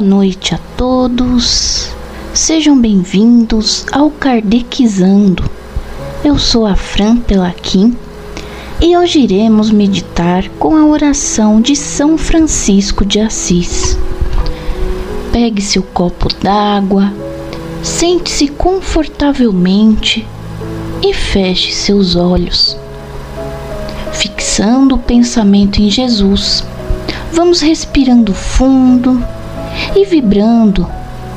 Boa noite a todos. Sejam bem-vindos ao Kardecizando. Eu sou a Fran Pelaquim e hoje iremos meditar com a oração de São Francisco de Assis. Pegue seu copo d'água, sente-se confortavelmente e feche seus olhos. Fixando o pensamento em Jesus, vamos respirando fundo e vibrando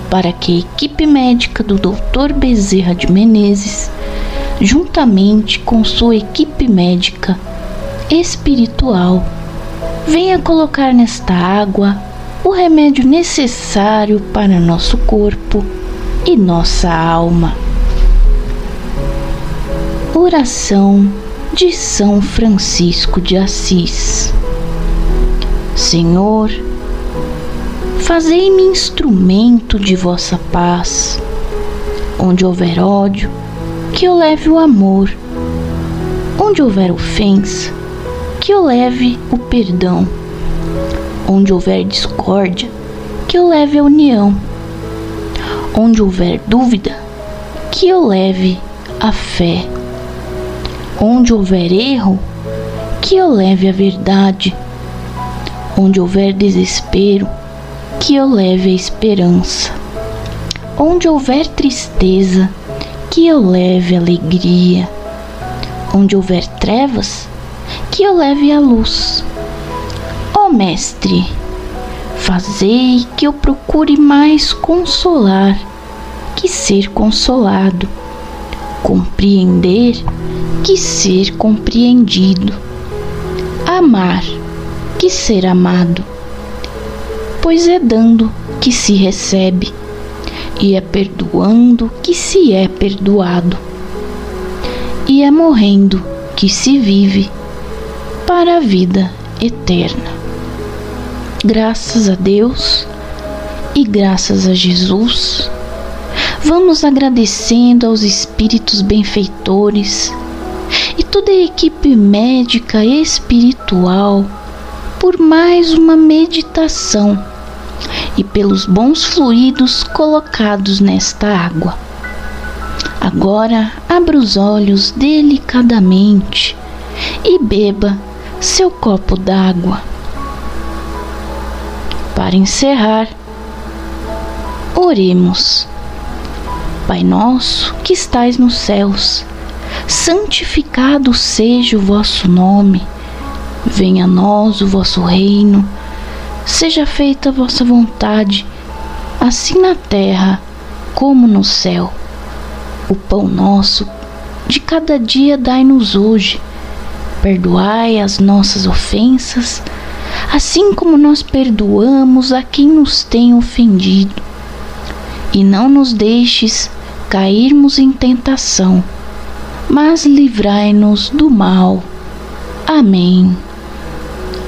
para que a equipe médica do Dr. Bezerra de Menezes, juntamente com sua equipe médica espiritual, venha colocar nesta água o remédio necessário para nosso corpo e nossa alma. Oração de São Francisco de Assis. Senhor, Fazei-me instrumento de vossa paz. Onde houver ódio, que eu leve o amor. Onde houver ofensa, que eu leve o perdão. Onde houver discórdia, que eu leve a união. Onde houver dúvida, que eu leve a fé. Onde houver erro, que eu leve a verdade. Onde houver desespero, que eu leve a esperança. Onde houver tristeza, que eu leve alegria. Onde houver trevas, que eu leve a luz. Ó oh, Mestre, fazei que eu procure mais consolar que ser consolado, compreender que ser compreendido, amar que ser amado pois é dando que se recebe, e é perdoando que se é perdoado, e é morrendo que se vive para a vida eterna. Graças a Deus e graças a Jesus, vamos agradecendo aos espíritos benfeitores e toda a equipe médica e espiritual por mais uma meditação e pelos bons fluidos colocados nesta água. Agora abra os olhos delicadamente e beba seu copo d'água. Para encerrar, oremos. Pai nosso que estais nos céus, santificado seja o vosso nome. Venha a nós o vosso reino Seja feita a vossa vontade, assim na terra como no céu. O pão nosso de cada dia dai-nos hoje. Perdoai as nossas ofensas, assim como nós perdoamos a quem nos tem ofendido. E não nos deixes cairmos em tentação, mas livrai-nos do mal. Amém.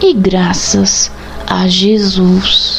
e graças a Jesus.